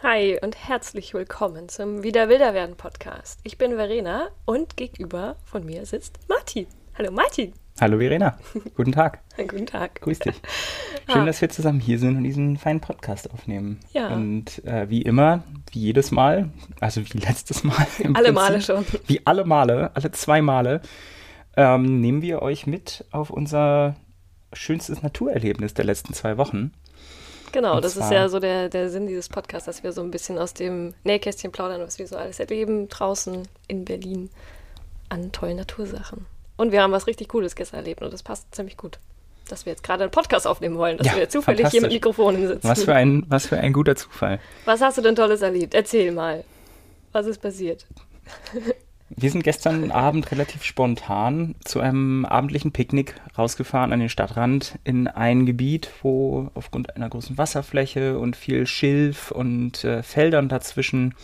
Hi und herzlich willkommen zum Wieder Wilder werden Podcast. Ich bin Verena und gegenüber von mir sitzt Martin. Hallo Martin. Hallo Verena. Guten Tag. Guten Tag. Grüß dich. Schön, ah. dass wir zusammen hier sind und diesen feinen Podcast aufnehmen. Ja. Und äh, wie immer, wie jedes Mal, also wie letztes Mal. alle Prinzip, Male schon. Wie alle Male, alle zwei Male, ähm, nehmen wir euch mit auf unser schönstes Naturerlebnis der letzten zwei Wochen. Genau, Und das ist ja so der, der Sinn dieses Podcasts, dass wir so ein bisschen aus dem Nähkästchen plaudern, was wir so alles erleben draußen in Berlin an tollen Natursachen. Und wir haben was richtig Cooles gestern erlebt und das passt ziemlich gut, dass wir jetzt gerade einen Podcast aufnehmen wollen, dass ja, wir zufällig hier mit Mikrofonen sitzen. Was für, ein, was für ein guter Zufall. Was hast du denn Tolles erlebt? Erzähl mal. Was ist passiert? Wir sind gestern Abend relativ spontan zu einem abendlichen Picknick rausgefahren an den Stadtrand in ein Gebiet, wo aufgrund einer großen Wasserfläche und viel Schilf und äh, Feldern dazwischen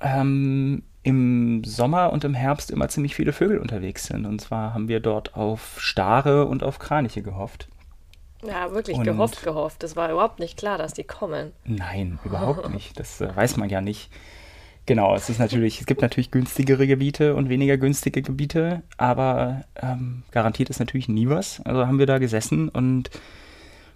ähm, im Sommer und im Herbst immer ziemlich viele Vögel unterwegs sind. Und zwar haben wir dort auf Stare und auf Kraniche gehofft. Ja, wirklich und gehofft, gehofft. Es war überhaupt nicht klar, dass die kommen. Nein, überhaupt nicht. Das äh, weiß man ja nicht. Genau, es ist natürlich, es gibt natürlich günstigere Gebiete und weniger günstige Gebiete, aber ähm, garantiert ist natürlich nie was. Also haben wir da gesessen und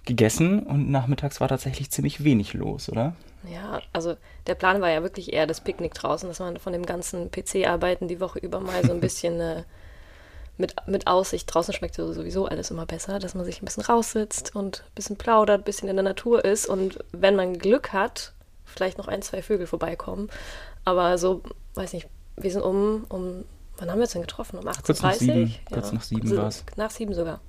gegessen und nachmittags war tatsächlich ziemlich wenig los, oder? Ja, also der Plan war ja wirklich eher das Picknick draußen, dass man von dem ganzen PC-Arbeiten die Woche über mal so ein bisschen äh, mit, mit Aussicht, draußen schmeckt sowieso alles immer besser, dass man sich ein bisschen raussitzt und ein bisschen plaudert, ein bisschen in der Natur ist und wenn man Glück hat, vielleicht noch ein, zwei Vögel vorbeikommen. Aber so, weiß nicht, wir sind um, um wann haben wir uns denn getroffen? Um 18.30 Uhr? Kurz nach sieben, ja. kurz nach sieben also, war es. Nach sieben sogar.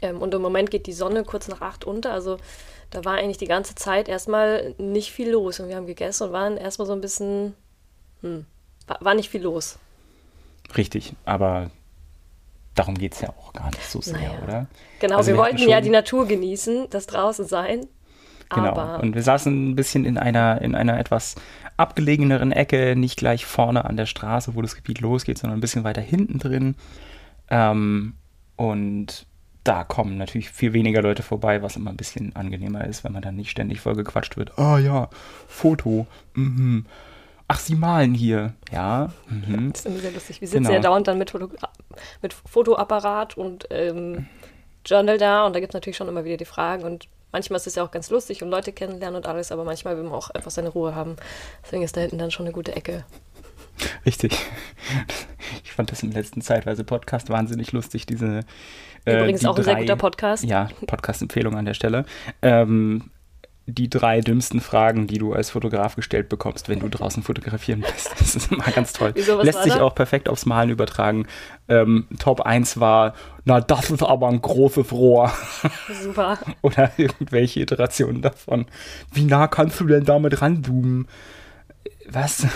Ähm, und im Moment geht die Sonne kurz nach acht unter. Also da war eigentlich die ganze Zeit erstmal nicht viel los. Und wir haben gegessen und waren erstmal so ein bisschen, hm, war, war nicht viel los. Richtig, aber darum geht es ja auch gar nicht so sehr, naja. oder? Genau, also wir, wir wollten ja die Natur genießen, das draußen sein. Genau. Aber und wir saßen ein bisschen in einer, in einer etwas abgelegeneren Ecke, nicht gleich vorne an der Straße, wo das Gebiet losgeht, sondern ein bisschen weiter hinten drin. Ähm, und da kommen natürlich viel weniger Leute vorbei, was immer ein bisschen angenehmer ist, wenn man dann nicht ständig vollgequatscht wird. Ah oh, ja, Foto. Mhm. Ach, Sie malen hier. Ja. Mhm. Das ist immer sehr lustig. Wir sitzen genau. ja dauernd dann mit, Foto mit Fotoapparat und ähm, Journal da und da gibt es natürlich schon immer wieder die Fragen und manchmal ist es ja auch ganz lustig und Leute kennenlernen und alles, aber manchmal will man auch einfach seine Ruhe haben. Deswegen ist da hinten dann schon eine gute Ecke. Richtig. Ich fand das im letzten Zeitweise Podcast wahnsinnig lustig, diese. Äh, Übrigens die auch ein drei, sehr guter Podcast. Ja, Podcast-Empfehlung an der Stelle. Ähm, die drei dümmsten Fragen, die du als Fotograf gestellt bekommst, wenn du draußen fotografieren lässt. Das ist immer ganz toll. Wieso, Lässt sich da? auch perfekt aufs Malen übertragen. Ähm, Top 1 war, na, das ist aber ein großes Rohr. Super. Oder irgendwelche Iterationen davon. Wie nah kannst du denn damit ranzoomen? Was?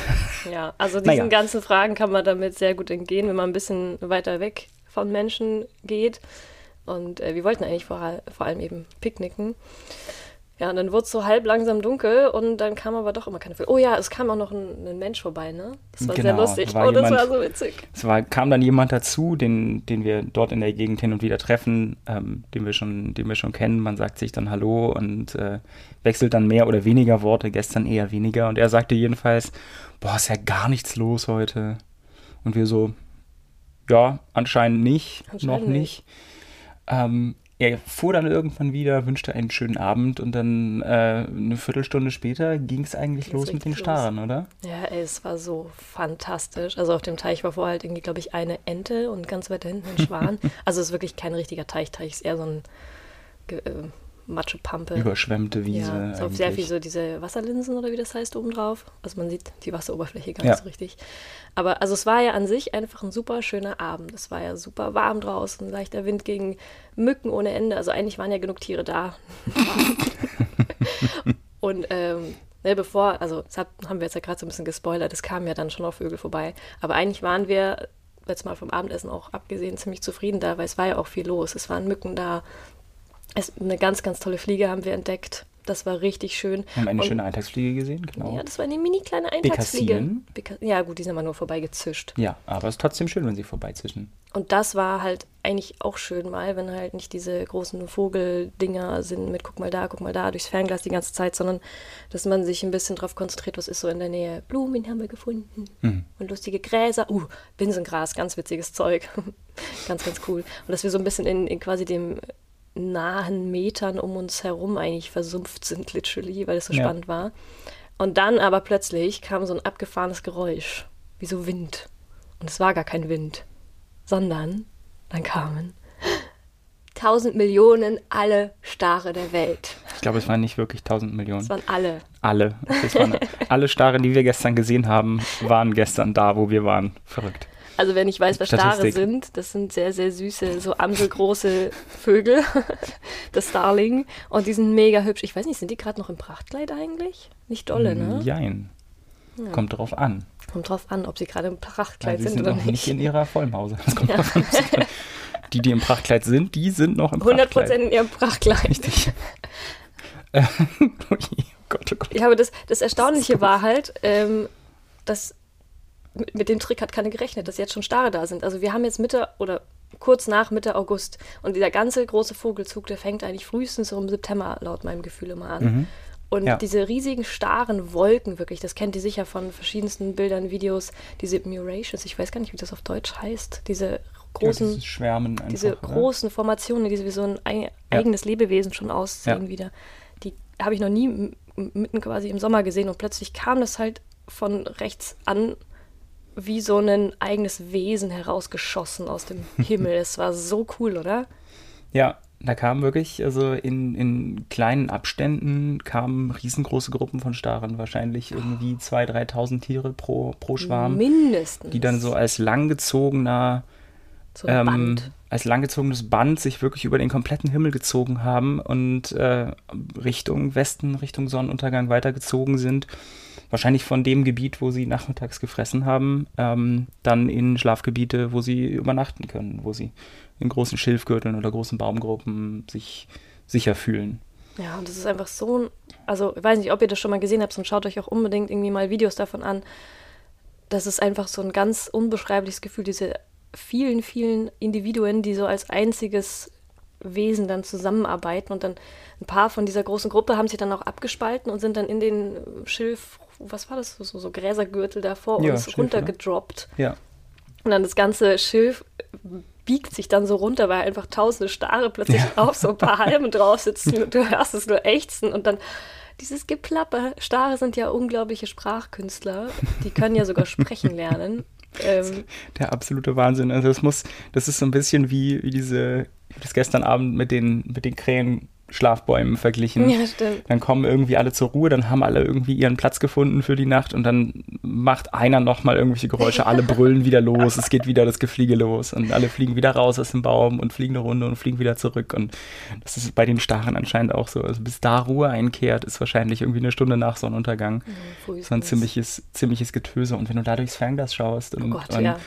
Ja, also diesen naja. ganzen Fragen kann man damit sehr gut entgehen, wenn man ein bisschen weiter weg von Menschen geht. Und äh, wir wollten eigentlich vor, vor allem eben picknicken. Ja, und dann wurde es so halb langsam dunkel und dann kam aber doch immer keine Vögel. Oh ja, es kam auch noch ein, ein Mensch vorbei, ne? Das war genau, sehr lustig. War oh, das war so witzig. Es war, kam dann jemand dazu, den, den wir dort in der Gegend hin und wieder treffen, ähm, den, wir schon, den wir schon kennen. Man sagt sich dann Hallo und äh, wechselt dann mehr oder weniger Worte, gestern eher weniger. Und er sagte jedenfalls, boah, ist ja gar nichts los heute. Und wir so, ja, anscheinend nicht, anscheinend noch nicht. nicht. Ähm, er fuhr dann irgendwann wieder, wünschte einen schönen Abend und dann äh, eine Viertelstunde später ging es eigentlich los mit den Starren, oder? Ja, ey, es war so fantastisch. Also auf dem Teich war vorher halt irgendwie, glaube ich, eine Ente und ganz weit hinten ein Schwan. also es ist wirklich kein richtiger Teich. Teich ist eher so ein äh, Matschepampe. Überschwemmte Wiese. Ja, so auf sehr viel so diese Wasserlinsen oder wie das heißt obendrauf. Also man sieht die Wasseroberfläche gar ja. nicht so richtig. Aber also es war ja an sich einfach ein super schöner Abend. Es war ja super warm draußen, leichter Wind gegen Mücken ohne Ende. Also eigentlich waren ja genug Tiere da. Und ähm, ne, bevor, also das haben wir jetzt ja gerade so ein bisschen gespoilert, es kamen ja dann schon noch Vögel vorbei. Aber eigentlich waren wir jetzt mal vom Abendessen auch abgesehen ziemlich zufrieden da, weil es war ja auch viel los. Es waren Mücken da, es, eine ganz, ganz tolle Fliege haben wir entdeckt. Das war richtig schön. Wir haben eine Und- schöne Eintagsfliege gesehen, genau. Ja, das war eine mini kleine Eintagsfliege. Beka ja, gut, die sind aber nur vorbeigezischt. Ja, aber es ist trotzdem schön, wenn sie vorbeizischen. Und das war halt eigentlich auch schön mal, wenn halt nicht diese großen Vogeldinger sind mit guck mal da, guck mal da durchs Fernglas die ganze Zeit, sondern dass man sich ein bisschen darauf konzentriert, was ist so in der Nähe. Blumen haben wir gefunden Mhm. und lustige Gräser. Uh, Binsengras, ganz witziges Zeug. ganz, ganz cool. Und dass wir so ein bisschen in, in quasi dem nahen Metern um uns herum eigentlich versumpft sind, literally, weil es so Ja. spannend war. Und dann aber plötzlich kam so ein abgefahrenes Geräusch, wie so Wind. Und es war gar kein Wind, sondern dann kamen tausend Millionen alle Stare der Welt. Ich glaube, es waren nicht wirklich 1000 Millionen. Es waren alle. Alle. Waren alle Stare, die wir gestern gesehen haben, waren gestern da, wo wir waren. Verrückt. Also wer nicht weiß, was Stare sind, das sind sehr, sehr süße, so amselgroße Vögel, das Starling. Und die sind mega hübsch. Ich weiß nicht, sind die gerade noch im Prachtkleid eigentlich? Nicht dolle, ne? Jein. Kommt drauf an. Kommt drauf an, ob sie gerade im Prachtkleid sie sind sind oder noch nicht nicht. in ihrer Vollmause. Das kommt drauf an. Die, die im Prachtkleid sind, die sind noch im 100 Prachtkleid. Prozent in ihrem Prachtkleid. Richtig. Oh Gott, oh Gott. Ja, aber das, das Erstaunliche war halt, ähm, dass mit, dem Trick hat keiner gerechnet, dass jetzt schon Stare da sind. Also wir haben jetzt Mitte oder kurz nach Mitte August und dieser ganze große Vogelzug, der fängt eigentlich frühestens im September laut meinem Gefühl immer an. Und Ja. diese riesigen starren Wolken, wirklich, das kennt ihr sicher von verschiedensten Bildern, Videos, diese Murations, ich weiß gar nicht, wie das auf Deutsch heißt, diese großen, Ja, Schwärmen einfach. diese oder? großen Formationen, die wie so ein ei eigenes Lebewesen schon aussehen Ja. wieder, die habe ich noch nie mitten quasi im Sommer gesehen und plötzlich kam das halt von rechts an wie so ein eigenes Wesen herausgeschossen aus dem Himmel. Es war so cool, oder? Ja, da kamen wirklich, also in, in kleinen Abständen kamen riesengroße Gruppen von Staren, wahrscheinlich irgendwie 2.000, 3.000 Tiere pro, pro Schwarm, Mindestens. die dann so als langgezogener, so ein ähm, Band. als langgezogenes Band sich wirklich über den kompletten Himmel gezogen haben und äh, Richtung Westen, Richtung Sonnenuntergang weitergezogen sind. Wahrscheinlich von dem Gebiet, wo sie nachmittags gefressen haben, ähm, dann in Schlafgebiete, wo sie übernachten können, wo sie in großen Schilfgürteln oder großen Baumgruppen sich sicher fühlen. Ja, und das ist einfach so ein, also ich weiß nicht, ob ihr das schon mal gesehen habt und schaut euch auch unbedingt irgendwie mal Videos davon an. Das ist einfach so ein ganz unbeschreibliches Gefühl, diese vielen, vielen Individuen, die so als einziges Wesen dann zusammenarbeiten und dann ein paar von dieser großen Gruppe haben sich dann auch abgespalten und sind dann in den Schilf, was war das, so, so Gräsergürtel da vor Ja, uns Schilf, ne? runtergedroppt. Ja, Und dann das ganze Schilf biegt sich dann so runter, weil einfach tausende Stare plötzlich auf so ein paar Halmen drauf sitzen. und Du hörst es nur ächzen und dann dieses Geplapper. Stare sind ja unglaubliche Sprachkünstler. Die können ja sogar sprechen lernen. Ähm, der absolute Wahnsinn. Also das muss, das ist so ein bisschen wie, wie diese, ich habe das gestern Abend mit den, mit den Krähen-Schlafbäumen verglichen. ja, stimmt. Dann kommen irgendwie alle zur Ruhe, dann haben alle irgendwie ihren Platz gefunden für die Nacht und dann macht einer nochmal irgendwelche Geräusche, alle brüllen wieder los, es geht wieder das Gefliege los und alle fliegen wieder raus aus dem Baum und fliegen eine Runde und fliegen wieder zurück und das ist bei den Staren anscheinend auch so. Also bis da Ruhe einkehrt, ist wahrscheinlich irgendwie eine Stunde nach Sonnenuntergang. So ein ziemliches, ziemliches Getöse und wenn du da durchs Fernglas schaust und, Oh Gott, und ja.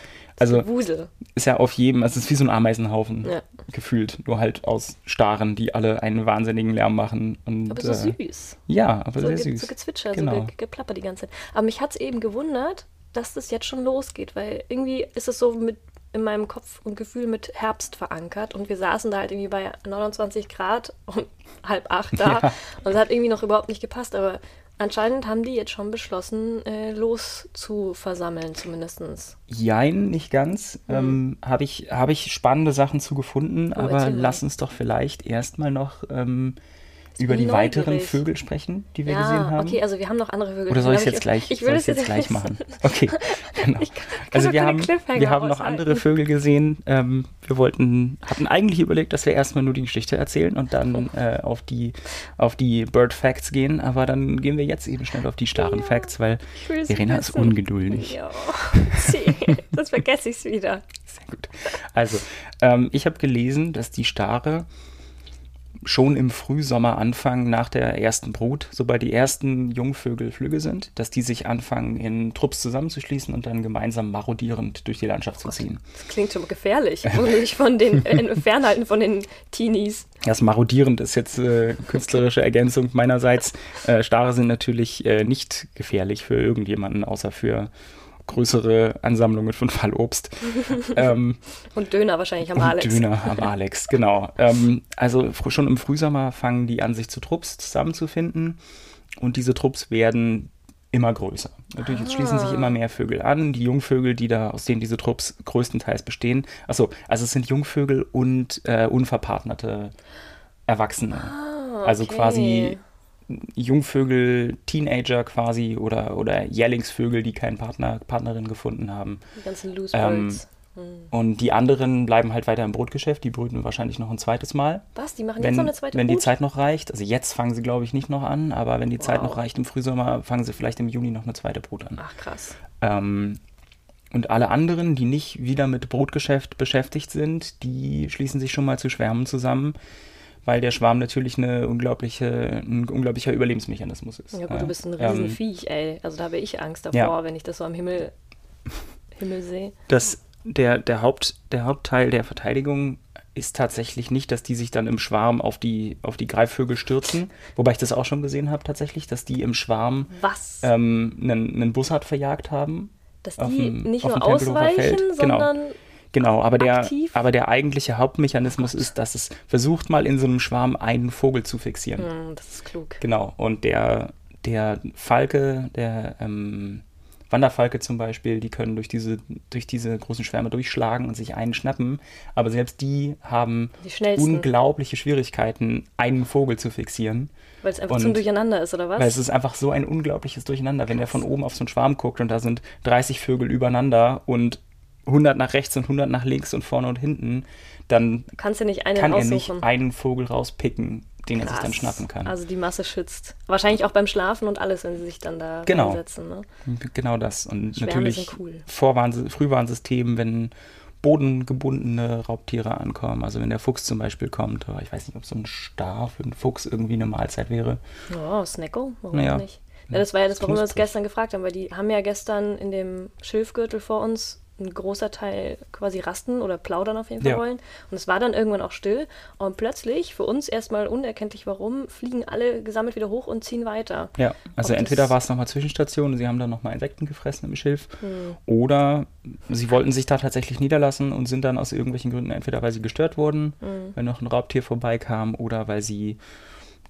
Also Wusel. ist ja auf jedem, also es ist wie so ein Ameisenhaufen Ja. gefühlt, nur halt aus Staren, die alle einen wahnsinnigen Lärm machen. Und, Aber so äh, süß. Ja, aber So, sehr süß. so gezwitscher, Genau. so ge geplapper die ganze Zeit. Aber mich hat es eben gewundert, dass das jetzt schon losgeht, weil irgendwie ist es so mit in meinem Kopf und Gefühl mit Herbst verankert und wir saßen da halt irgendwie bei 29 Grad und halb acht da Ja. und es hat irgendwie noch überhaupt nicht gepasst, aber anscheinend haben die jetzt schon beschlossen, äh, los zu versammeln zumindestens. Jein, nicht ganz. Ähm, Habe ich, hab ich spannende Sachen zu gefunden, aber Mhm. Oh, mal. lass uns doch vielleicht erstmal noch ähm, über die weiteren neugierig. Vögel sprechen, die wir ja, gesehen haben. okay, also wir haben noch andere Vögel. Oder soll ich es jetzt aber gleich, Ich soll ich's es jetzt gleich machen? Okay, genau. Ich kann Also wir haben, wir haben noch andere Vögel gesehen. Ähm, wir wollten, hatten eigentlich überlegt, dass wir erstmal nur die Geschichte erzählen und dann äh, auf die auf die Bird Facts gehen, aber dann gehen wir jetzt eben schnell auf die starren Ja, Facts, weil Verena ist ungeduldig. Ja, sonst vergesse ich wieder. Sehr gut. Also, ähm, ich habe gelesen, dass die Stare schon im Frühsommer anfangen, nach der ersten Brut, sobald die ersten Jungvögel Flügge sind, dass die sich anfangen, in Trupps zusammenzuschließen und dann gemeinsam marodierend durch die Landschaft zu ziehen. Das klingt schon gefährlich. Muss von den äh, fernhalten von den Teenies. Das marodierend ist jetzt äh, künstlerische Ergänzung meinerseits. Äh, Stare sind natürlich äh, nicht gefährlich für irgendjemanden, außer für größere Ansammlungen von Fallobst. ähm, und Döner wahrscheinlich am Alex. Döner am Alex, genau. Ähm, also schon im Frühsommer fangen die an, sich zu Trupps zusammenzufinden. Und diese Trupps werden immer größer. Natürlich, es schließen sich ah. immer mehr Vögel an. Die Jungvögel, die da, aus denen diese Trupps größtenteils bestehen. Achso, also es sind Jungvögel und äh, unverpartnerte Erwachsene. Ah, okay. Also quasi Jungvögel, Teenager quasi oder, oder Jährlingsvögel, die keinen Partner, Partnerin gefunden haben. Die ganzen Loose ähm, hm. Und die anderen bleiben halt weiter im Brutgeschäft. Die brüten wahrscheinlich noch ein zweites Mal. Was? Die machen wenn, jetzt noch eine zweite Wenn Brut? die Zeit noch reicht. Also jetzt fangen sie, glaube ich, nicht noch an, aber wenn die wow. Zeit noch reicht im Frühsommer, fangen sie vielleicht im Juni noch eine zweite Brut an. Ach, krass. Ähm, und alle anderen, die nicht wieder mit Brutgeschäft beschäftigt sind, die schließen sich schon mal zu Schwärmen zusammen weil der Schwarm natürlich eine unglaubliche, ein unglaublicher Überlebensmechanismus ist. Ja gut, du bist ein Riesenviech, ähm, ey. Also da habe ich Angst davor, ja. wenn ich das so am Himmel, Himmel sehe. Das, der, der, Haupt, der Hauptteil der Verteidigung ist tatsächlich nicht, dass die sich dann im Schwarm auf die, auf die Greifvögel stürzen. Wobei ich das auch schon gesehen habe tatsächlich, dass die im Schwarm ähm, einen, einen Bussard verjagt haben. Dass die dem, nicht nur ausweichen, genau. sondern genau. Genau, aber der, aber der eigentliche Hauptmechanismus ist, dass es versucht mal in so einem Schwarm einen Vogel zu fixieren. Mm, das ist klug. Genau, und der, der Falke, der ähm, Wanderfalke zum Beispiel, die können durch diese, durch diese großen Schwärme durchschlagen und sich einen schnappen, aber selbst die haben die unglaubliche Schwierigkeiten, einen Vogel zu fixieren. Weil es einfach und, so ein Durcheinander ist, oder was? Weil es ist einfach so ein unglaubliches Durcheinander, wenn der von oben auf so einen Schwarm guckt und da sind 30 Vögel übereinander und 100 nach rechts und 100 nach links und vorne und hinten, dann Kannst du nicht einen kann er nicht einen Vogel rauspicken, den Krass. er sich dann schnappen kann. Also die Masse schützt. Wahrscheinlich auch beim Schlafen und alles, wenn sie sich dann da genau. einsetzen. Ne? Genau das. Und Schwärme natürlich cool. Vorwarn Frühwarnsystem, wenn bodengebundene Raubtiere ankommen. Also wenn der Fuchs zum Beispiel kommt, ich weiß nicht, ob so ein Star für einen Fuchs irgendwie eine Mahlzeit wäre. Oh, Snacko, warum naja. nicht? Ja, das war ja das, warum wir uns gestern gefragt haben, weil die haben ja gestern in dem Schilfgürtel vor uns ein großer Teil quasi rasten oder plaudern auf jeden Fall ja. wollen. Und es war dann irgendwann auch still. Und plötzlich, für uns erstmal unerkenntlich warum, fliegen alle gesammelt wieder hoch und ziehen weiter. Ja, also Ob entweder war es nochmal Zwischenstation, sie haben dann nochmal Insekten gefressen im Schilf, hm. oder sie wollten sich da tatsächlich niederlassen und sind dann aus irgendwelchen Gründen entweder, weil sie gestört wurden, hm. weil noch ein Raubtier vorbeikam, oder weil sie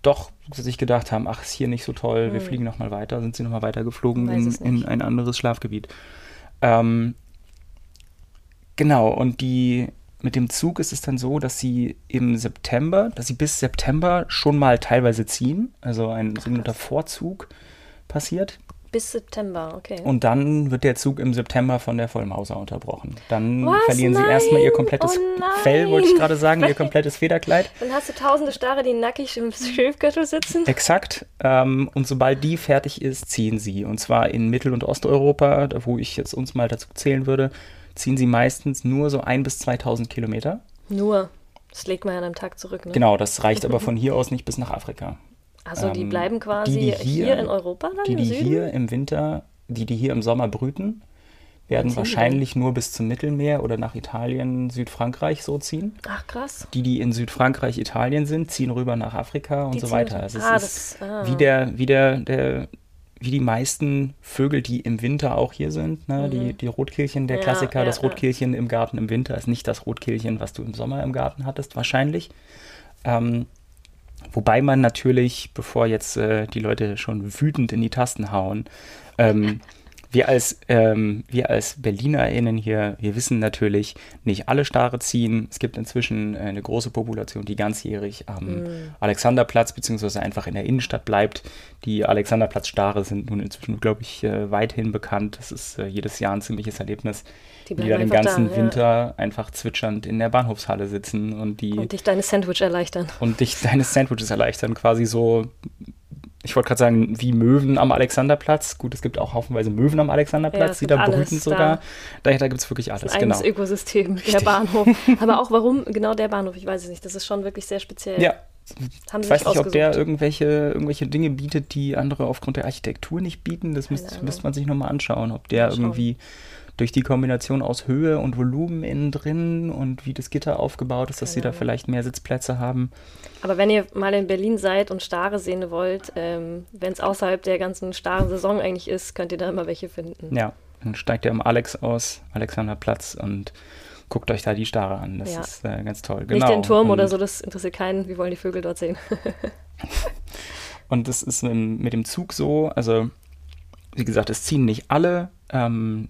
doch sich gedacht haben, ach, ist hier nicht so toll, hm. wir fliegen nochmal weiter, sind sie nochmal weiter geflogen in, in, ein anderes Schlafgebiet. Ähm, Genau, und die mit dem Zug ist es dann so, dass sie im September, dass sie bis September schon mal teilweise ziehen, also ein sogenannter Vorzug passiert. Bis September, okay. Und dann wird der Zug im September von der Vollmauser unterbrochen. Dann Was? verlieren Nein. sie erstmal ihr komplettes oh Fell, wollte ich gerade sagen, ihr komplettes Federkleid. Dann hast du tausende Starre, die nackig im Schilfgürtel sitzen. Exakt. Ähm, und sobald die fertig ist, ziehen sie. Und zwar in Mittel- und Osteuropa, wo ich jetzt uns mal dazu zählen würde, ziehen sie meistens nur so ein bis 2000 Kilometer. Nur. Das legt man ja an einem Tag zurück. Ne? Genau, das reicht aber von hier aus nicht bis nach Afrika. Also die ähm, bleiben quasi die, die hier, hier, in Europa dann Die, die Süden? hier im Winter, die, die hier im Sommer brüten, werden wahrscheinlich nur bis zum Mittelmeer oder nach Italien, Südfrankreich so ziehen. Ach krass. Die, die in Südfrankreich, Italien sind, ziehen rüber nach Afrika und die so weiter. Also ah, es ist ah. wie der, wie der, der wie die meisten Vögel, die im Winter auch hier sind. Ne? Mhm. Die, die Rotkehlchen, der ja, Klassiker, ja, das Rotkehlchen ja. im Garten im Winter ist nicht das Rotkehlchen, was du im Sommer im Garten hattest, wahrscheinlich. Ähm, wobei man natürlich, bevor jetzt äh, die Leute schon wütend in die Tasten hauen, ähm, wir als, ähm, wir als BerlinerInnen hier, wir wissen natürlich, nicht alle Stare ziehen. Es gibt inzwischen eine große Population, die ganzjährig am mm. Alexanderplatz beziehungsweise einfach in der Innenstadt bleibt. Die Alexanderplatz-Stare sind nun inzwischen, glaube ich, äh, weithin bekannt. Das ist äh, jedes Jahr ein ziemliches Erlebnis. Die, die da den ganzen da, Winter ja. einfach zwitschernd in der Bahnhofshalle sitzen und die. Und dich deine Sandwich erleichtern. Und dich deine Sandwiches erleichtern. Quasi so ich wollte gerade sagen, wie Möwen am Alexanderplatz. Gut, es gibt auch haufenweise Möwen am Alexanderplatz, ja, die da brüten sogar. Da, da gibt es wirklich alles. Ein genau. Ökosystem, der Bahnhof. Aber auch warum genau der Bahnhof, ich weiß es nicht. Das ist schon wirklich sehr speziell. Ja, Haben ich sie weiß sich nicht, ob der irgendwelche, irgendwelche Dinge bietet, die andere aufgrund der Architektur nicht bieten. Das Keine müsste man sich nochmal anschauen, ob der schauen. irgendwie durch die Kombination aus Höhe und Volumen innen drin und wie das Gitter aufgebaut ist, dass sie Keine da Ahnung. vielleicht mehr Sitzplätze haben. Aber wenn ihr mal in Berlin seid und Stare sehen wollt, ähm, wenn es außerhalb der ganzen starren Saison eigentlich ist, könnt ihr da immer welche finden. Ja, dann steigt ihr am Alex aus, Alexanderplatz und guckt euch da die Stare an. Das Ja. ist äh, ganz toll. Nicht den Turm oder Und- so, das interessiert keinen. Wir wollen die Vögel dort sehen. Und das ist mit, dem- mit dem Zug so, also wie gesagt, es ziehen nicht alle ähm,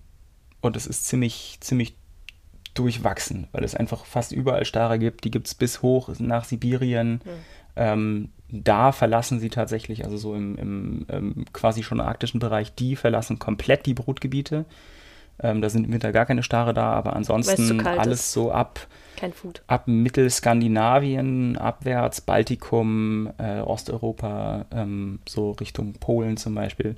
und es ist ziemlich, ziemlich durchwachsen, weil es einfach fast überall Stare gibt. Die gibt es bis hoch nach Sibirien. Ähm, da verlassen sie tatsächlich, also so im, im ähm, quasi schon arktischen Bereich, die verlassen komplett die Brutgebiete. Ähm, da sind im Winter gar keine Stare da, aber ansonsten alles ist. so ab ab Mittelskandinavien abwärts, Baltikum, äh, Osteuropa, ähm, so Richtung Polen zum Beispiel.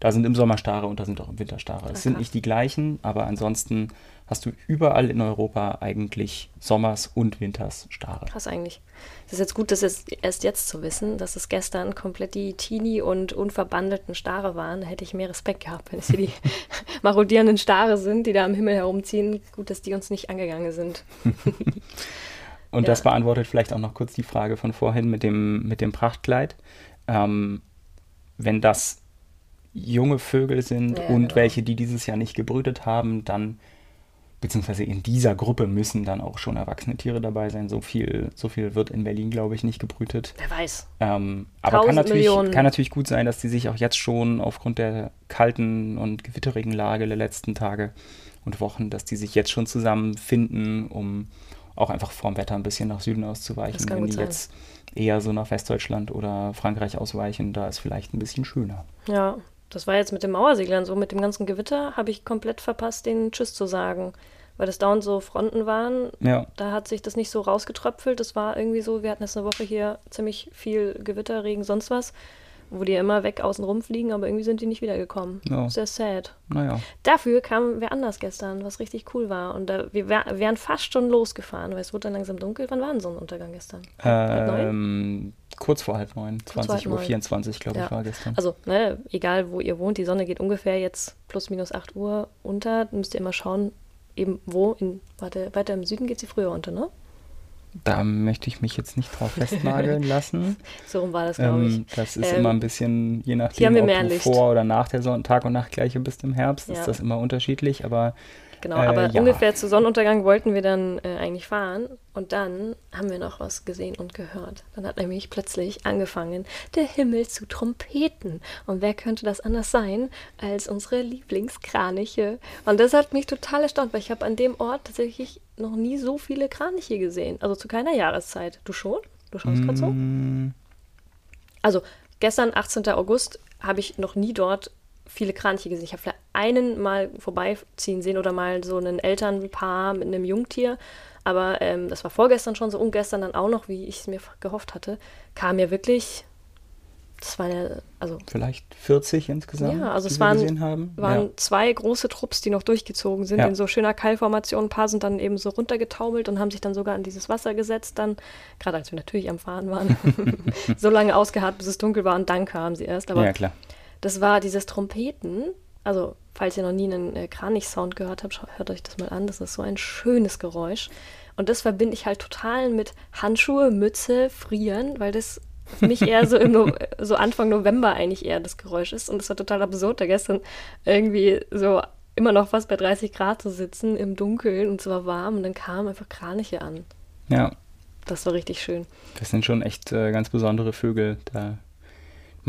Da sind im Sommer Stare und da sind auch im Winter Stare. Ah, Es sind nicht die gleichen, aber ansonsten hast du überall in Europa eigentlich Sommers und Winters Stare. Krass eigentlich. Es ist jetzt gut, das jetzt erst jetzt zu wissen, dass es gestern komplett die Teenie- und unverbandelten Stare waren. Da hätte ich mehr Respekt gehabt, wenn es hier die marodierenden Stare sind, die da am Himmel herumziehen. Gut, dass die uns nicht angegangen sind. Und Ja. das beantwortet vielleicht auch noch kurz die Frage von vorhin mit dem, mit dem Prachtkleid. Ähm, wenn das junge Vögel sind Ja, und genau. welche, die dieses Jahr nicht gebrütet haben, dann, beziehungsweise in dieser Gruppe müssen dann auch schon erwachsene Tiere dabei sein. So viel, so viel wird in Berlin, glaube ich, nicht gebrütet. Wer weiß. Ähm, aber kann natürlich, Millionen. kann natürlich gut sein, dass die sich auch jetzt schon aufgrund der kalten und gewitterigen Lage der letzten Tage und Wochen, dass die sich jetzt schon zusammenfinden, um auch einfach vorm Wetter ein bisschen nach Süden auszuweichen. Wenn die sein. jetzt eher so nach Westdeutschland oder Frankreich ausweichen, da ist vielleicht ein bisschen schöner. Ja, das war jetzt mit den Mauerseglern so. Mit dem ganzen Gewitter habe ich komplett verpasst, denen Tschüss zu sagen. Weil das dauernd so Fronten waren. Ja, Da hat sich das nicht so rausgetröpfelt. Das war irgendwie so, wir hatten jetzt eine Woche hier ziemlich viel Gewitter, Regen, sonst was. Wo die immer weg außen rumfliegen, aber irgendwie sind die nicht wiedergekommen. Ja. Sehr sad. naja. Dafür kam wer anders gestern, was richtig cool war. Und da, wir wär, wären fast schon losgefahren, weil es wurde dann langsam dunkel. Wann war denn Sonnenuntergang gestern? Ähm, kurz vor halb neun, Kurz vor 20 halb Uhr neun. 24, glaube ich, Ja. war gestern. Also, ne, egal wo ihr wohnt, die Sonne geht ungefähr jetzt plus minus 8 Uhr unter. Dann müsst ihr immer schauen, eben wo. In, warte, weiter im Süden geht sie früher unter, ne? Da möchte ich mich jetzt nicht drauf festnageln lassen. So rum war das, glaube ich. Ähm, das ist Ähm, immer ein bisschen, je nachdem, ob du Licht. vor oder nach der Sonne, Tag- und Nachtgleiche bist im Herbst, Ja. ist das immer unterschiedlich, aber Genau, Äh, aber ja. ungefähr zu Sonnenuntergang wollten wir dann äh, eigentlich fahren und dann haben wir noch was gesehen und gehört. Dann hat nämlich plötzlich angefangen, der Himmel zu trompeten. Und wer könnte das anders sein als unsere Lieblingskraniche? Und das hat mich total erstaunt, weil ich habe an dem Ort tatsächlich noch nie so viele Kraniche gesehen. Also zu keiner Jahreszeit. Du schon? Du schaust gerade so? mm, Also gestern, 18. August, habe ich noch nie dort viele Kraniche gesehen. Ich habe vielleicht einen mal vorbeiziehen sehen oder mal so ein Elternpaar mit einem Jungtier. Aber ähm, das war vorgestern schon so und gestern dann auch noch, wie ich es mir gehofft hatte, kam ja wirklich, das war eine, also vielleicht 40 insgesamt, Ja, also es waren- waren ja. zwei große Trupps, die noch durchgezogen sind Ja. in so schöner Keilformation. Ein paar sind dann eben so runtergetaumelt und haben sich dann sogar an dieses Wasser gesetzt, dann, gerade als wir natürlich am Fahren waren, so lange ausgeharrt, bis es dunkel war und dann kamen sie erst. Aber ja, klar. Das war dieses Trompeten. Also, falls ihr noch nie einen äh, Kranich-Sound gehört habt, hört euch das mal an. Das ist so ein schönes Geräusch. Und das verbinde ich halt total mit Handschuhe, Mütze, Frieren, weil das für mich eher so, im no so Anfang November eigentlich eher das Geräusch ist. Und das war total absurd, da gestern irgendwie so immer noch fast bei 30 Grad zu sitzen im Dunkeln und es war warm und dann kamen einfach Kraniche an. Ja, Das war richtig schön. das sind schon echt äh, ganz besondere Vögel. Da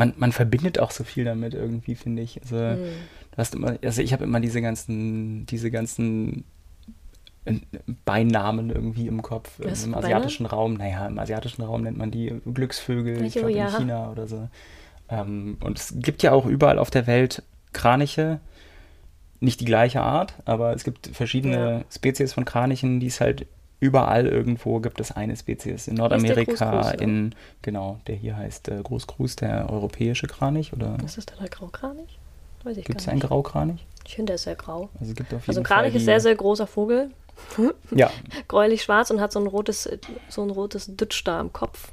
man, man verbindet auch so viel damit irgendwie, finde ich. Also, Mhm. du hast immer, also ich habe immer diese ganzen, diese ganzen äh, Beinamen irgendwie im Kopf. Was Im für asiatischen Raum, naja, im asiatischen Raum nennt man die Glücksvögel, ich glaube ja. in China oder so. Ähm, und es gibt ja auch überall auf der Welt Kraniche, nicht die gleiche Art, aber es gibt verschiedene Ja. Spezies von Kranichen, die es halt überall irgendwo gibt es eine Spezies. In Nordamerika, in, genau, der hier heißt äh, Großgruß, der europäische Kranich, oder Ist das denn der Graukranich? Weiß ich gibt es einen. Graukranich? Ich finde, der ist sehr grau. Also es gibt auf jeden Also ein Fall Kranich ist sehr, sehr großer Vogel. Ja, Gräulich schwarz und hat so ein rotes, so ein rotes Dütsch da am Kopf.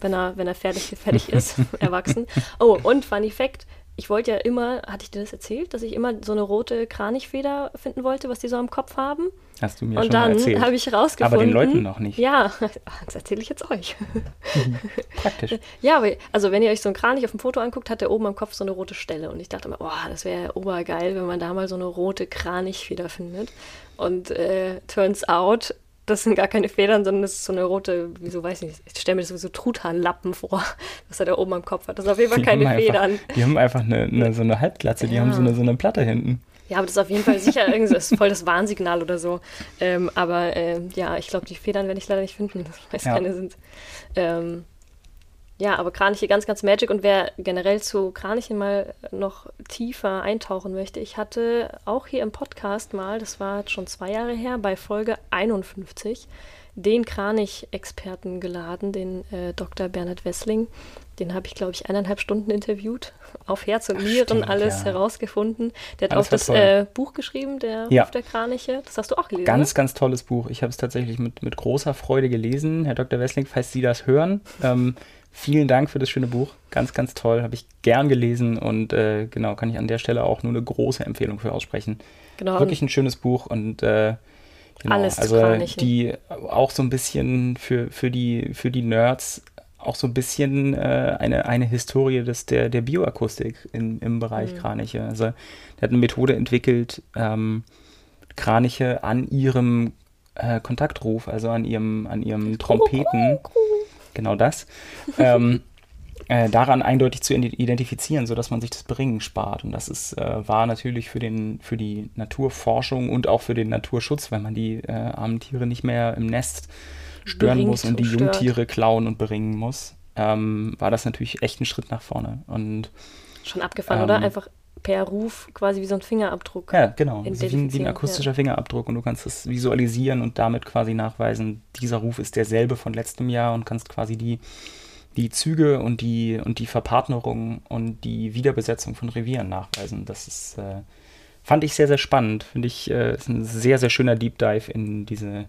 wenn er, wenn er fertig, fertig ist, erwachsen. Oh, und Funny Fact, ich wollte ja immer, hatte ich dir das erzählt, dass ich immer so eine rote Kranichfeder finden wollte, was die so am Kopf haben? Hast du mir und schon mal erzählt. Und dann habe ich rausgefunden. Aber den Leuten noch nicht. Ja, das erzähle ich jetzt euch. Praktisch. Ja, aber, also wenn ihr euch so einen Kranich auf dem Foto anguckt, hat der oben am Kopf so eine rote Stelle. Und ich dachte mir, oh, das wäre obergeil, wenn man da mal so eine rote Kranichfeder findet. Und äh, turns out, das sind gar keine Federn, sondern das ist so eine rote, wieso weiß ich nicht, ich stelle mir das so Truthahnlappen vor, was er da oben am Kopf hat. Das sind auf jeden Fall die keine Federn. Einfach, die haben einfach eine, eine, so eine Halbglatze, die ja. haben so eine, so eine Platte hinten. Ja, aber das ist auf jeden Fall sicher irgendwie das ist voll das Warnsignal oder so. Ähm, aber ähm, ja, ich glaube, die Federn werde ich leider nicht finden, weil es ja. keine sind. Ähm, ja, aber Kraniche ganz, ganz magic. Und wer generell zu Kranichen mal noch tiefer eintauchen möchte, ich hatte auch hier im Podcast mal, das war schon zwei Jahre her, bei Folge 51, den Kranich-Experten geladen, den äh, Dr. Bernhard Wessling. Den habe ich, glaube ich, eineinhalb Stunden interviewt, auf Herz und Nieren stimmt, alles ja. herausgefunden. Der hat alles auch das äh, Buch geschrieben, der ja. Ruf der Kraniche. Das hast du auch gelesen. Ganz, ne? ganz tolles Buch. Ich habe es tatsächlich mit, mit großer Freude gelesen. Herr Dr. Wessling, falls Sie das hören, ähm, Vielen Dank für das schöne Buch. Ganz, ganz toll. Habe ich gern gelesen und äh, genau, kann ich an der Stelle auch nur eine große Empfehlung für aussprechen. Genau. Wirklich ein schönes Buch und äh, genau, Alles also Kranichen. die auch so ein bisschen für, für, die, für die Nerds auch so ein bisschen äh, eine, eine Historie des, der, der Bioakustik in, im Bereich mhm. Kraniche. Also der hat eine Methode entwickelt, ähm, Kraniche an ihrem äh, Kontaktruf, also an ihrem, an ihrem Trompeten. Genau das, ähm, äh, daran eindeutig zu identifizieren, sodass man sich das Bringen spart. Und das ist, äh, war natürlich für, den, für die Naturforschung und auch für den Naturschutz, weil man die äh, armen Tiere nicht mehr im Nest stören Beringt muss und die stört. Jungtiere klauen und beringen muss, ähm, war das natürlich echt ein Schritt nach vorne. Und, Schon abgefahren, ähm, oder? Einfach per Ruf quasi wie so ein Fingerabdruck. Ja, genau. Wie ein, wie ein akustischer ja. Fingerabdruck und du kannst es visualisieren und damit quasi nachweisen, dieser Ruf ist derselbe von letztem Jahr und kannst quasi die, die Züge und die, und die Verpartnerung und die Wiederbesetzung von Revieren nachweisen. Das ist, äh, fand ich sehr, sehr spannend. Finde ich, äh, ist ein sehr, sehr schöner Deep Dive in diese,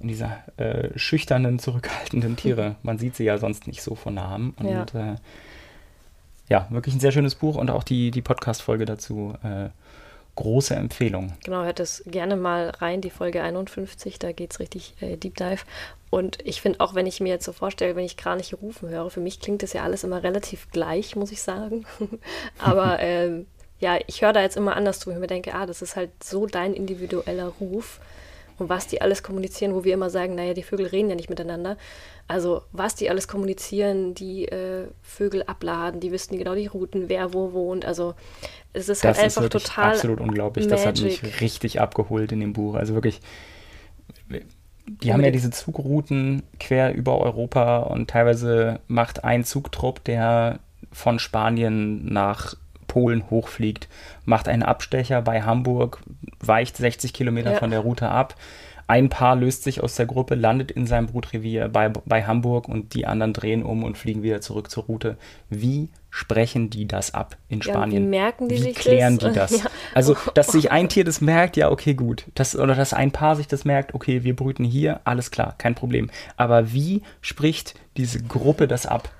in diese äh, schüchternen, zurückhaltenden Tiere. Man sieht sie ja sonst nicht so von Namen. Und ja. Äh, ja, wirklich ein sehr schönes Buch und auch die, die Podcast-Folge dazu. Äh, große Empfehlung. Genau, hört es gerne mal rein, die Folge 51, da geht es richtig äh, Deep Dive. Und ich finde auch, wenn ich mir jetzt so vorstelle, wenn ich Kraniche rufen höre, für mich klingt das ja alles immer relativ gleich, muss ich sagen. Aber ähm, ja, ich höre da jetzt immer anders zu. Ich mir denke, ah, das ist halt so dein individueller Ruf und was die alles kommunizieren, wo wir immer sagen, naja, die Vögel reden ja nicht miteinander. Also was die alles kommunizieren, die äh, Vögel abladen, die wissen genau die Routen, wer wo wohnt. Also es ist halt das halt ist einfach total absolut unglaublich. Magic. Das hat mich richtig abgeholt in dem Buch. Also wirklich, die haben ja diese Zugrouten quer über Europa und teilweise macht ein Zugtrupp, der von Spanien nach Polen hochfliegt, macht einen Abstecher bei Hamburg, weicht 60 Kilometer ja. von der Route ab. Ein Paar löst sich aus der Gruppe, landet in seinem Brutrevier bei, bei Hamburg und die anderen drehen um und fliegen wieder zurück zur Route. Wie sprechen die das ab in Spanien? Ja, wie merken die wie sich klären das? die das? Ja. Also, dass sich ein Tier das merkt, ja, okay, gut. Das, oder dass ein Paar sich das merkt, okay, wir brüten hier, alles klar, kein Problem. Aber wie spricht diese Gruppe das ab?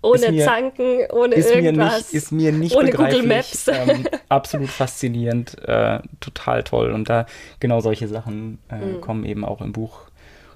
Ohne mir, Zanken, ohne ist irgendwas. Mir nicht, ist mir nicht ohne. Google Maps. Ähm, absolut faszinierend, äh, total toll. Und da genau solche Sachen äh, mhm. kommen eben auch im Buch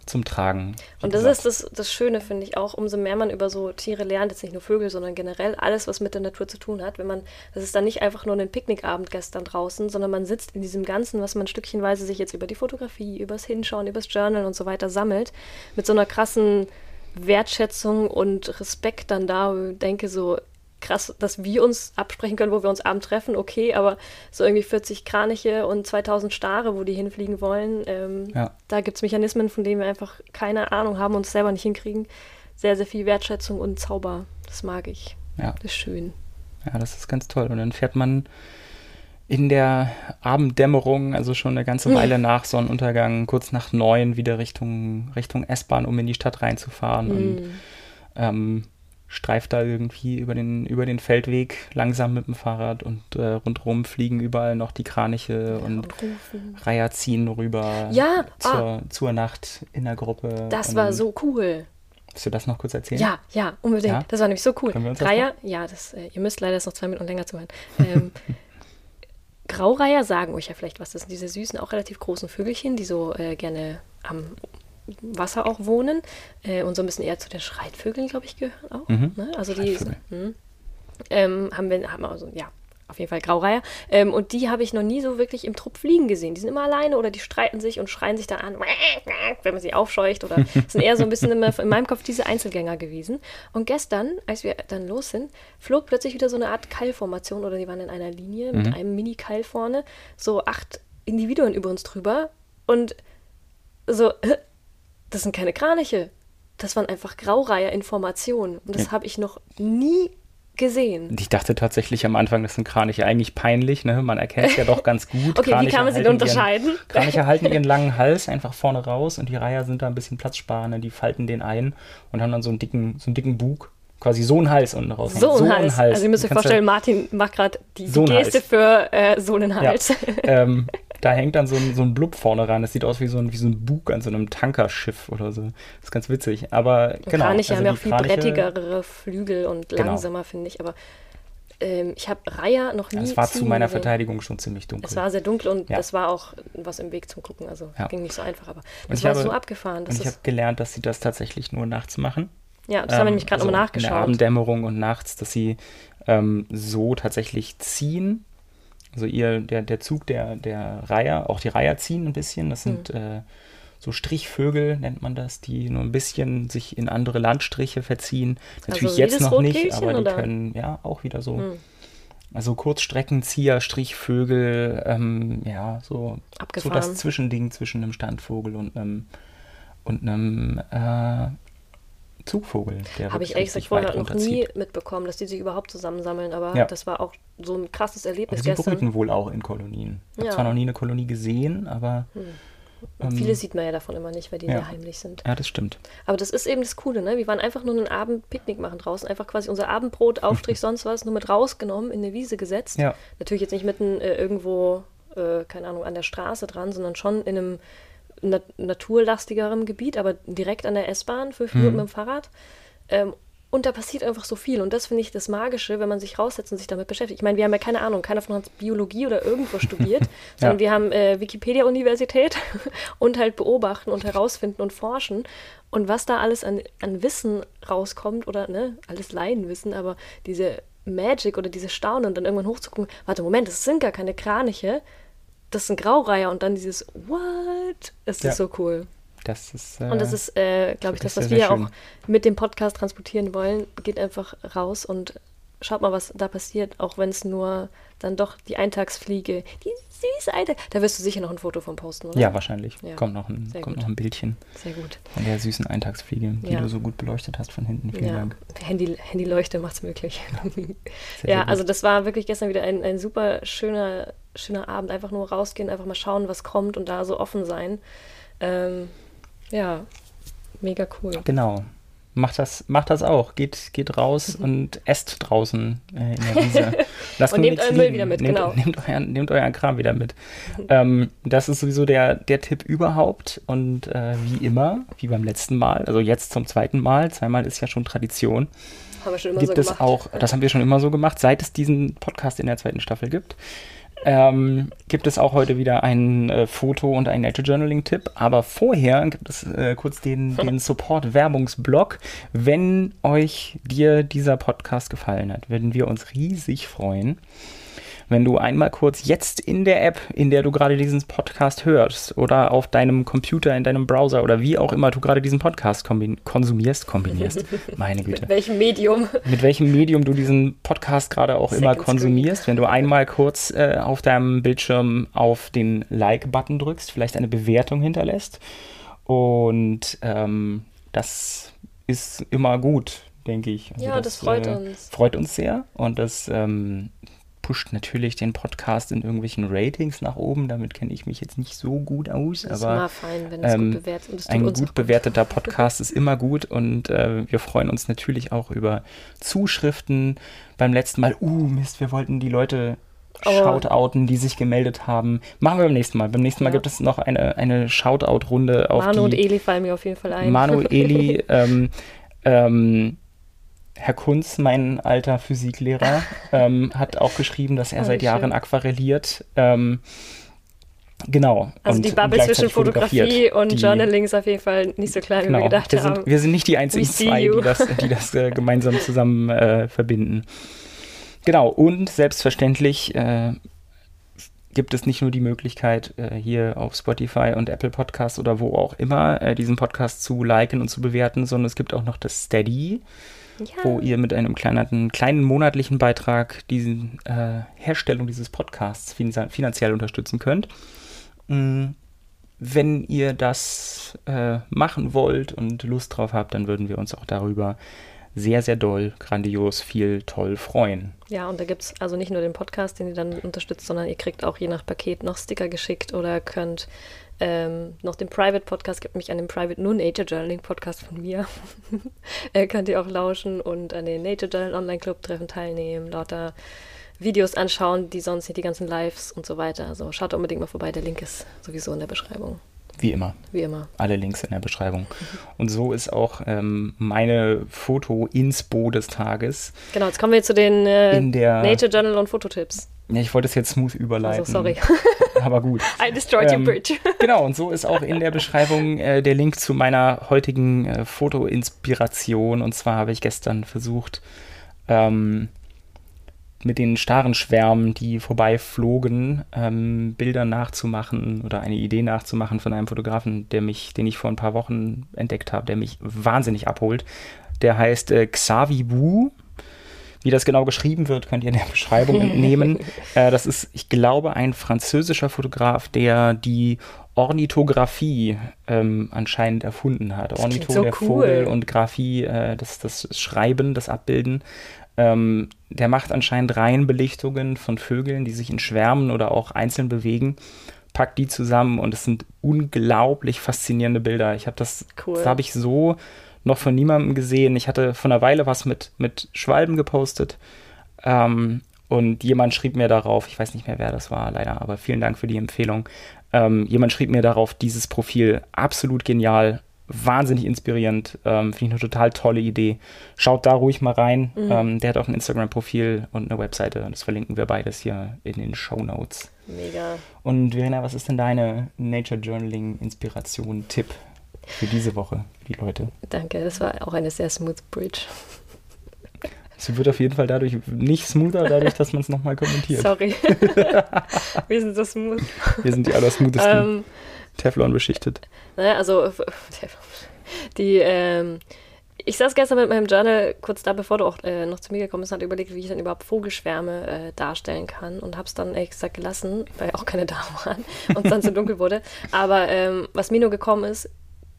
zum Tragen. Und das gesagt. ist das, das Schöne, finde ich auch, umso mehr man über so Tiere lernt, jetzt nicht nur Vögel, sondern generell alles, was mit der Natur zu tun hat. Wenn man, das ist dann nicht einfach nur ein Picknickabend gestern draußen, sondern man sitzt in diesem Ganzen, was man stückchenweise sich jetzt über die Fotografie, übers Hinschauen, übers Journal und so weiter sammelt, mit so einer krassen Wertschätzung und Respekt dann da denke so, krass, dass wir uns absprechen können, wo wir uns abends treffen, okay, aber so irgendwie 40 Kraniche und 2000 Stare, wo die hinfliegen wollen, ähm, ja. da gibt es Mechanismen, von denen wir einfach keine Ahnung haben und uns selber nicht hinkriegen. Sehr, sehr viel Wertschätzung und Zauber. Das mag ich. Ja. Das ist schön. Ja, das ist ganz toll. Und dann fährt man in der Abenddämmerung, also schon eine ganze Weile nach Sonnenuntergang, kurz nach neun wieder Richtung, Richtung S-Bahn, um in die Stadt reinzufahren. Mm. Und ähm, streift da irgendwie über den, über den Feldweg langsam mit dem Fahrrad und äh, rundherum fliegen überall noch die Kraniche ja, und, Reiher ziehen rüber ja, zur, ah. zur Nacht in der Gruppe. Das war so cool. Willst du das noch kurz erzählen? Ja, ja, unbedingt. Ja? Das war nämlich so cool. Können wir uns das Reiher, ja, das, äh, ihr müsst leider jetzt noch zwei Minuten länger zuhören. Ähm, Graureiher sagen euch ja vielleicht was. Das sind diese süßen, auch relativ großen Vögelchen, die so äh, gerne am Wasser auch wohnen äh, und so ein bisschen eher zu den Schreitvögeln, glaube ich, gehören auch. Mhm. Ne? Also die mh, ähm, haben wir, haben wir also, ja, auf jeden Fall Graureiher. Ähm, und die habe ich noch nie so wirklich im Trupp fliegen gesehen. Die sind immer alleine oder die streiten sich und schreien sich dann an, wenn man sie aufscheucht. Oder sind eher so ein bisschen immer in meinem Kopf diese Einzelgänger gewesen. Und gestern, als wir dann los sind, flog plötzlich wieder so eine Art Keilformation oder die waren in einer Linie mit einem Mini-Keil vorne, so acht Individuen über uns drüber. Und so, das sind keine Kraniche. Das waren einfach Graureiher-Informationen. Und das Ja. habe ich noch nie gesehen. Ich dachte tatsächlich am Anfang, das sind Kraniche eigentlich peinlich, ne? Man erkennt es ja doch ganz gut. Okay, wie Kraniche kann man sie unterscheiden? Ihren, Kraniche halten ihren langen Hals einfach vorne raus und die Reiher sind da ein bisschen Platzsparende, die falten den ein und haben dann so einen dicken, so einen dicken Bug. Quasi so einen Hals unten raus. So ein Hals. Also ihr müsst euch vorstellen, Martin macht gerade die, die So ein Geste Hals. für äh, so einen Ja, Hals. ähm, da hängt dann so ein, so ein Blub vorne ran. Das sieht aus wie so ein, wie so ein Bug an so einem Tankerschiff oder so. Das ist ganz witzig. Aber genau. Kraniche haben ja auch viel Kraniche- brettigere Flügel und Genau. langsamer, finde ich. Aber ähm, ich habe Reiher noch nie Es war zu meiner gesehen. Verteidigung schon ziemlich dunkel. Es war sehr dunkel und Ja. das war auch was im Weg zum Gucken. Also Ja. ging nicht so einfach. Aber Und das ich war habe- so abgefahren. und ich habe gelernt, dass sie das tatsächlich nur nachts machen. ja, das haben wir nämlich gerade also nochmal In der nachgeschaut. Abenddämmerung und nachts, dass sie ähm, so tatsächlich ziehen. Also ihr, der, der Zug der, der Reiher, auch die Reiher ziehen ein bisschen. Das sind Hm. äh, so Strichvögel, nennt man das, die nur ein bisschen sich in andere Landstriche verziehen. Natürlich Also jetzt noch nicht, aber die oder? können ja auch wieder so. Hm. Also Kurzstreckenzieher, Strichvögel, ähm, ja, so, so das Zwischending zwischen einem Standvogel und einem, und einem äh, Zugvogel. Habe ich ehrlich gesagt vorher noch nie mitbekommen, dass die sich überhaupt zusammensammeln. Aber Ja. das war auch so ein krasses Aber Erlebnis sie gestern. brüten wohl auch in Kolonien. Ich habe Ja. zwar noch nie eine Kolonie gesehen, aber Und ähm, Viele sieht man ja davon immer nicht, weil die ja. sehr heimlich sind. ja, das stimmt. Aber das ist eben das Coole, ne? Wir waren einfach nur einen Abend Picknick machen draußen, einfach quasi unser Abendbrot, Aufstrich, sonst was, nur mit rausgenommen, in eine Wiese gesetzt. Ja. Natürlich jetzt nicht mitten äh, irgendwo, äh, keine Ahnung, an der Straße dran, sondern schon in einem nat naturlastigeren Gebiet, aber direkt an der S-Bahn, fünf Minuten mit dem Fahrrad. Ähm, und da passiert einfach so viel. Und das finde ich das Magische, wenn man sich raussetzt und sich damit beschäftigt. Ich meine, wir haben ja keine Ahnung, keiner von uns hat Biologie oder irgendwo studiert, sondern wir haben äh, Wikipedia-Universität und halt beobachten und herausfinden und forschen. Und was da alles an, an Wissen rauskommt oder ne, alles Laienwissen, aber diese Magic oder diese Staunen und dann irgendwann hochzugucken, warte, Moment, das sind gar keine Kraniche, das sind Graureiher und dann dieses What? Es ist Ja. so cool. Das ist. Äh, Und das ist, äh, glaube ich, das, was wir sehr auch mit dem Podcast transportieren wollen. Geht einfach raus und schaut mal, was da passiert, auch wenn es nur dann doch die Eintagsfliege, die süße Eintag. Da wirst du sicher noch ein Foto von posten, oder? Ja, wahrscheinlich. Ja. Kommt, noch ein, Sehr kommt gut. noch ein Bildchen Sehr gut. von der süßen Eintagsfliege, die Ja. du so gut beleuchtet hast von hinten. Vielen ja. Dank. Handy, Handyleuchte macht's möglich. Sehr, ja, gut. also das war wirklich gestern wieder ein, ein super schöner, schöner Abend. Einfach nur rausgehen, einfach mal schauen, was kommt und da so offen sein. Ähm, ja, mega cool. Genau. Macht das, macht das auch. Geht, geht raus und esst draußen äh, in der Wiese. Lasst Und nehmt euren Müll wieder mit, nehmt, genau. Nehmt euren, nehmt euren Kram wieder mit. ähm, das ist sowieso der, der Tipp überhaupt. Und äh, wie immer, wie beim letzten Mal, also jetzt zum zweiten Mal, zweimal ist ja schon Tradition, Haben wir schon immer gibt so es gemacht. auch, das haben wir schon immer so gemacht, seit es diesen Podcast in der zweiten Staffel gibt. Ähm, gibt es auch heute wieder ein äh, Foto- und ein Nature Journaling-Tipp. Aber vorher gibt es äh, kurz den, den Support-Werbungsblock. Wenn euch dir dieser Podcast gefallen hat, würden wir uns riesig freuen, wenn du einmal kurz jetzt in der App, in der du gerade diesen Podcast hörst oder auf deinem Computer, in deinem Browser oder wie auch immer du gerade diesen Podcast konsumierst, kombinierst, meine Güte Mit welchem Medium? mit welchem Medium du diesen Podcast gerade auch immer Second konsumierst, wenn du einmal kurz äh, auf deinem Bildschirm auf den Like-Button drückst, vielleicht eine Bewertung hinterlässt. Und ähm, das ist immer gut, denke ich. Also Ja, das freut äh, uns. Freut uns sehr und das ähm, pusht natürlich den Podcast in irgendwelchen Ratings nach oben. Damit kenne ich mich jetzt nicht so gut aus, Das ist aber immer fein, wenn es ähm, gut bewertet und tut ein gut bewerteter Podcast ist immer gut und äh, wir freuen uns natürlich auch über Zuschriften. Beim letzten Mal, uh, Mist, wir wollten die Leute Oh. shoutouten, die sich gemeldet haben. Machen wir beim nächsten Mal. Beim nächsten Mal Ja. gibt es noch eine, eine Shoutout-Runde auf Manu und die Eli fallen mir auf jeden Fall ein. Manu, Eli, ähm, Ähm, Herr Kunz, mein alter Physiklehrer, ähm, hat auch geschrieben, dass er Oh, seit Jahren schön. aquarelliert. Ähm, genau. Also und die Bubble zwischen Fotografie und Journaling ist auf jeden Fall nicht so klein, wie wir Genau. gedacht wir, haben. sind, wir sind nicht die einzigen zwei, die das, die das äh, gemeinsam zusammen äh, verbinden. Genau, und selbstverständlich äh, gibt es nicht nur die Möglichkeit, äh, hier auf Spotify und Apple Podcasts oder wo auch immer äh, diesen Podcast zu liken und zu bewerten, sondern es gibt auch noch das Steady, ja. wo ihr mit einem kleinen, kleinen monatlichen Beitrag die äh, Herstellung dieses Podcasts fin finanziell unterstützen könnt. Mm, Wenn ihr das äh, machen wollt und Lust drauf habt, dann würden wir uns auch darüber sehr, sehr doll, grandios, viel, toll freuen. Ja, und da gibt es also nicht nur den Podcast, den ihr dann unterstützt, sondern ihr kriegt auch je nach Paket noch Sticker geschickt oder könnt ähm, noch den Private Podcast, gibt mich an den Private nur Nature Journaling Podcast von mir. äh, könnt ihr auch lauschen und an den Nature Journal Online Club Treffen teilnehmen, lauter Videos anschauen, die sonst nicht die ganzen Lives und so weiter. Also schaut unbedingt mal vorbei, der Link ist sowieso in der Beschreibung, Wie immer. wie immer. Alle Links in der Beschreibung. Und so ist auch ähm, meine Foto-Inspo des Tages Genau, jetzt kommen wir zu den äh. Nature Journal und Fototipps. Ja, ich wollte es jetzt smooth überleiten. Also sorry, Aber gut. I destroyed your Ähm, bridge. Genau, und so ist auch in der Beschreibung äh, der Link zu meiner heutigen äh, Fotoinspiration. Und zwar habe ich gestern versucht, ähm, mit den starren Schwärmen, die vorbeiflogen, ähm, Bilder nachzumachen oder eine Idee nachzumachen von einem Fotografen, der mich, den ich vor ein paar Wochen entdeckt habe, der mich wahnsinnig abholt. Der heißt äh, Xavi Bu. Wie das genau geschrieben wird, könnt ihr in der Beschreibung entnehmen. Äh, das ist, ich glaube, ein französischer Fotograf, der die Ornithographie ähm, anscheinend erfunden hat. Ornitho, so der cool. Vogel und Graphie, äh, das, das Schreiben, das Abbilden. Ähm, der macht anscheinend Reihenbelichtungen von Vögeln, die sich in Schwärmen oder auch einzeln bewegen, packt die zusammen und es sind unglaublich faszinierende Bilder. Ich habe das, Cool. das habe ich so noch von niemandem gesehen. Ich hatte vor einer Weile was mit, mit Schwalben gepostet ähm, und jemand schrieb mir darauf, ich weiß nicht mehr, wer das war, leider, aber vielen Dank für die Empfehlung. Ähm, jemand schrieb mir darauf, dieses Profil absolut genial, wahnsinnig inspirierend, ähm, finde ich eine total tolle Idee. Schaut da ruhig mal rein. Ähm, der hat auch ein Instagram-Profil und eine Webseite. Das verlinken wir beides hier in den Show Notes. Mega. Und Verena, was ist denn deine Nature Journaling Inspiration, Tipp für diese Woche, für die Leute? Danke, das war auch eine sehr smooth Bridge. Es wird auf jeden Fall dadurch nicht smoother, dadurch, dass man es nochmal kommentiert. Sorry. Wir sind so smooth. Wir sind die allersmoothesten. Ähm, Teflon beschichtet. naja, also die, ähm, ich saß gestern mit meinem Journal kurz da, bevor du auch äh, noch zu mir gekommen bist, und überlegt, wie ich dann überhaupt Vogelschwärme äh, darstellen kann und hab's dann ehrlich gesagt gelassen, weil auch keine da waren und es dann zu dunkel wurde. Aber ähm, was mir nur gekommen ist,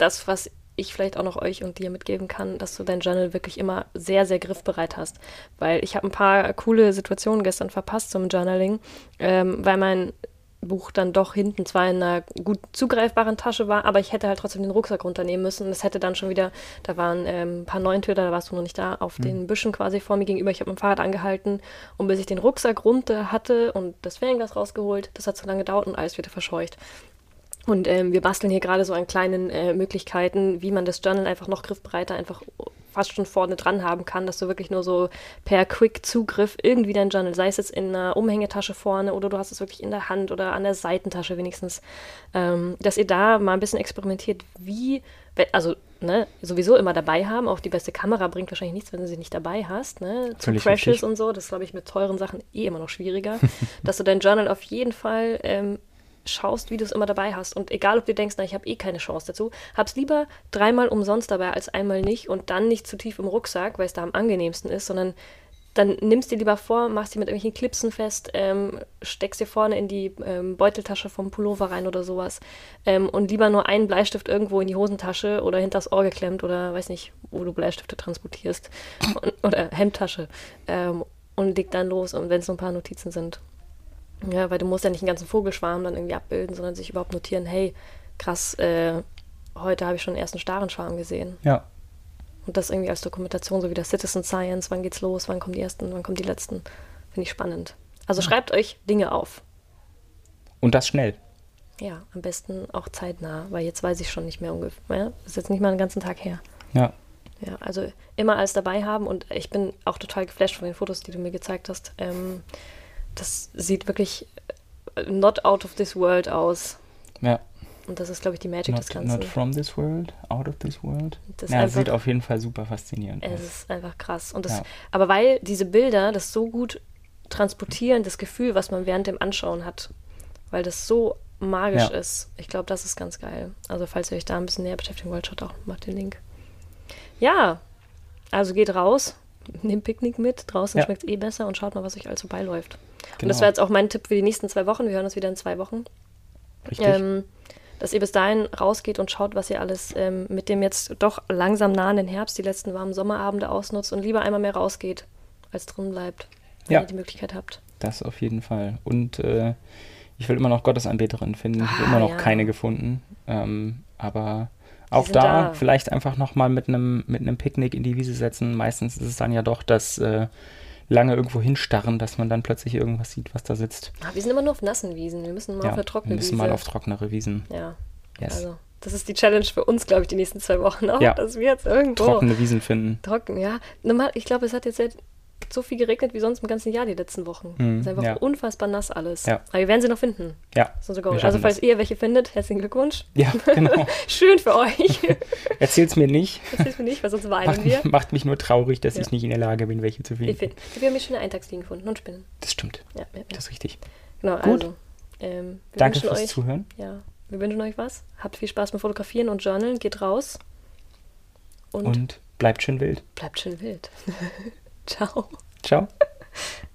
das, was ich vielleicht auch noch euch und dir mitgeben kann, dass du dein Journal wirklich immer sehr, sehr griffbereit hast. Weil ich habe ein paar coole Situationen gestern verpasst zum Journaling, ähm, weil mein Buch dann doch hinten zwar in einer gut zugreifbaren Tasche war, aber ich hätte halt trotzdem den Rucksack runternehmen müssen. Das hätte dann schon wieder, da waren ähm, ein paar Neuntüter, da warst du noch nicht da, auf den Büschen quasi vor mir gegenüber. Ich habe dem Fahrrad angehalten und bis ich den Rucksack runter hatte und das Fernglas rausgeholt, das hat so lange gedauert und alles wieder verscheucht. Und ähm, wir basteln hier gerade so an kleinen äh, Möglichkeiten, wie man das Journal einfach noch griffbereiter einfach fast schon vorne dran haben kann, dass du wirklich nur so per Quick-Zugriff irgendwie dein Journal, sei es jetzt in einer Umhängetasche vorne oder du hast es wirklich in der Hand oder an der Seitentasche wenigstens, ähm, dass ihr da mal ein bisschen experimentiert, wie, also ne, sowieso immer dabei haben, auch die beste Kamera bringt wahrscheinlich nichts, wenn du sie nicht dabei hast, ne, zu Crashes und so, das glaube ich mit teuren Sachen eh immer noch schwieriger, dass du dein Journal auf jeden Fall ähm, schaust, wie du es immer dabei hast. Und egal, ob du denkst, na, ich habe eh keine Chance dazu, hab's lieber dreimal umsonst dabei als einmal nicht und dann nicht zu tief im Rucksack, weil es da am angenehmsten ist, sondern dann nimmst dir lieber vor, machst die mit irgendwelchen Clipsen fest, ähm, steckst dir vorne in die ähm, Beuteltasche vom Pullover rein oder sowas ähm, und lieber nur einen Bleistift irgendwo in die Hosentasche oder hinters Ohr geklemmt oder weiß nicht, wo du Bleistifte transportierst und, oder Hemdtasche ähm, und leg dann los und wenn es nur ein paar Notizen sind. Ja, weil du musst ja nicht den ganzen Vogelschwarm dann irgendwie abbilden, sondern sich überhaupt notieren, hey, krass, äh, heute habe ich schon den ersten Starenschwarm gesehen. Ja. Und das irgendwie als Dokumentation, so wie das Citizen Science, wann geht's los, wann kommen die ersten, wann kommen die letzten. Finde ich spannend. Also schreibt euch Dinge auf. Und das schnell. Ja, am besten auch zeitnah, weil jetzt weiß ich schon nicht mehr ungefähr. Ja, ist jetzt nicht mal einen ganzen Tag her. Ja. Ja, also immer alles dabei haben und ich bin auch total geflasht von den Fotos, die du mir gezeigt hast. Ähm, das sieht wirklich äh, not out of this world aus. Ja. Und das ist, glaube ich, die Magic des Not, Ganzen. not from this world, out of this world. Das ja, einfach- sieht auf jeden Fall super faszinierend Es aus. ist einfach krass. Und das, Ja. Aber weil diese Bilder das so gut transportieren, das Gefühl, was man während dem Anschauen hat, weil das so magisch Ja. ist. Ich glaube, das ist ganz geil. Also falls ihr euch da ein bisschen näher beschäftigen wollt, schaut auch mal den Link. Ja, also geht raus, nehmt Picknick mit, draußen Ja. schmeckt es eh besser und schaut mal, was euch also beiläuft. Und Genau. das war jetzt auch mein Tipp für die nächsten zwei Wochen. Wir hören uns wieder in zwei Wochen. Richtig. Ähm, dass ihr bis dahin rausgeht und schaut, was ihr alles ähm, mit dem jetzt doch langsam nahenden Herbst, die letzten warmen Sommerabende ausnutzt und lieber einmal mehr rausgeht, als drin bleibt, wenn Ja. ihr die Möglichkeit habt. Das auf jeden Fall. Und äh, ich will immer noch Gottesanbeterinnen finden. Ich habe Ah, immer noch ja. keine gefunden. Ähm, aber auch da, da. vielleicht einfach nochmal mit einem mit einem Picknick in die Wiese setzen. Meistens ist es dann ja doch das äh, lange irgendwo hinstarren, dass man dann plötzlich irgendwas sieht, was da sitzt. Ah, wir sind immer nur auf nassen Wiesen. Wir müssen mal auf eine wir trockene müssen Wiese. mal auf trocknere Wiesen. ja, Yes. also das ist die Challenge für uns, glaube ich, die nächsten zwei Wochen auch, Ja. dass wir jetzt irgendwo Trockene Wiesen finden. trocken, ja. Normal, ich glaube, es hat jetzt seit so viel geregnet wie sonst im ganzen Jahr die letzten Wochen. Mhm, es ist einfach ja. unfassbar nass alles. Ja. Aber wir werden sie noch finden. Ja, schaffen Also falls das. ihr welche findet, herzlichen Glückwunsch. Ja, genau. Schön für euch. Erzähl's mir nicht. Hilft mir nicht, weil sonst weinen Macht, wir. macht mich nur traurig, dass Ja. ich nicht in der Lage bin, welche zu finden. finden. wir haben hier schöne Eintagsfliegen gefunden und Spinnen. Das stimmt. Ja. Das ist richtig. Genau, Gut. also. Ähm, Danke fürs euch, Zuhören. Ja, wir wünschen euch was. Habt viel Spaß beim Fotografieren und Journalen. Geht raus. Und, Und bleibt schön wild. bleibt schön wild. Ciao. Ciao.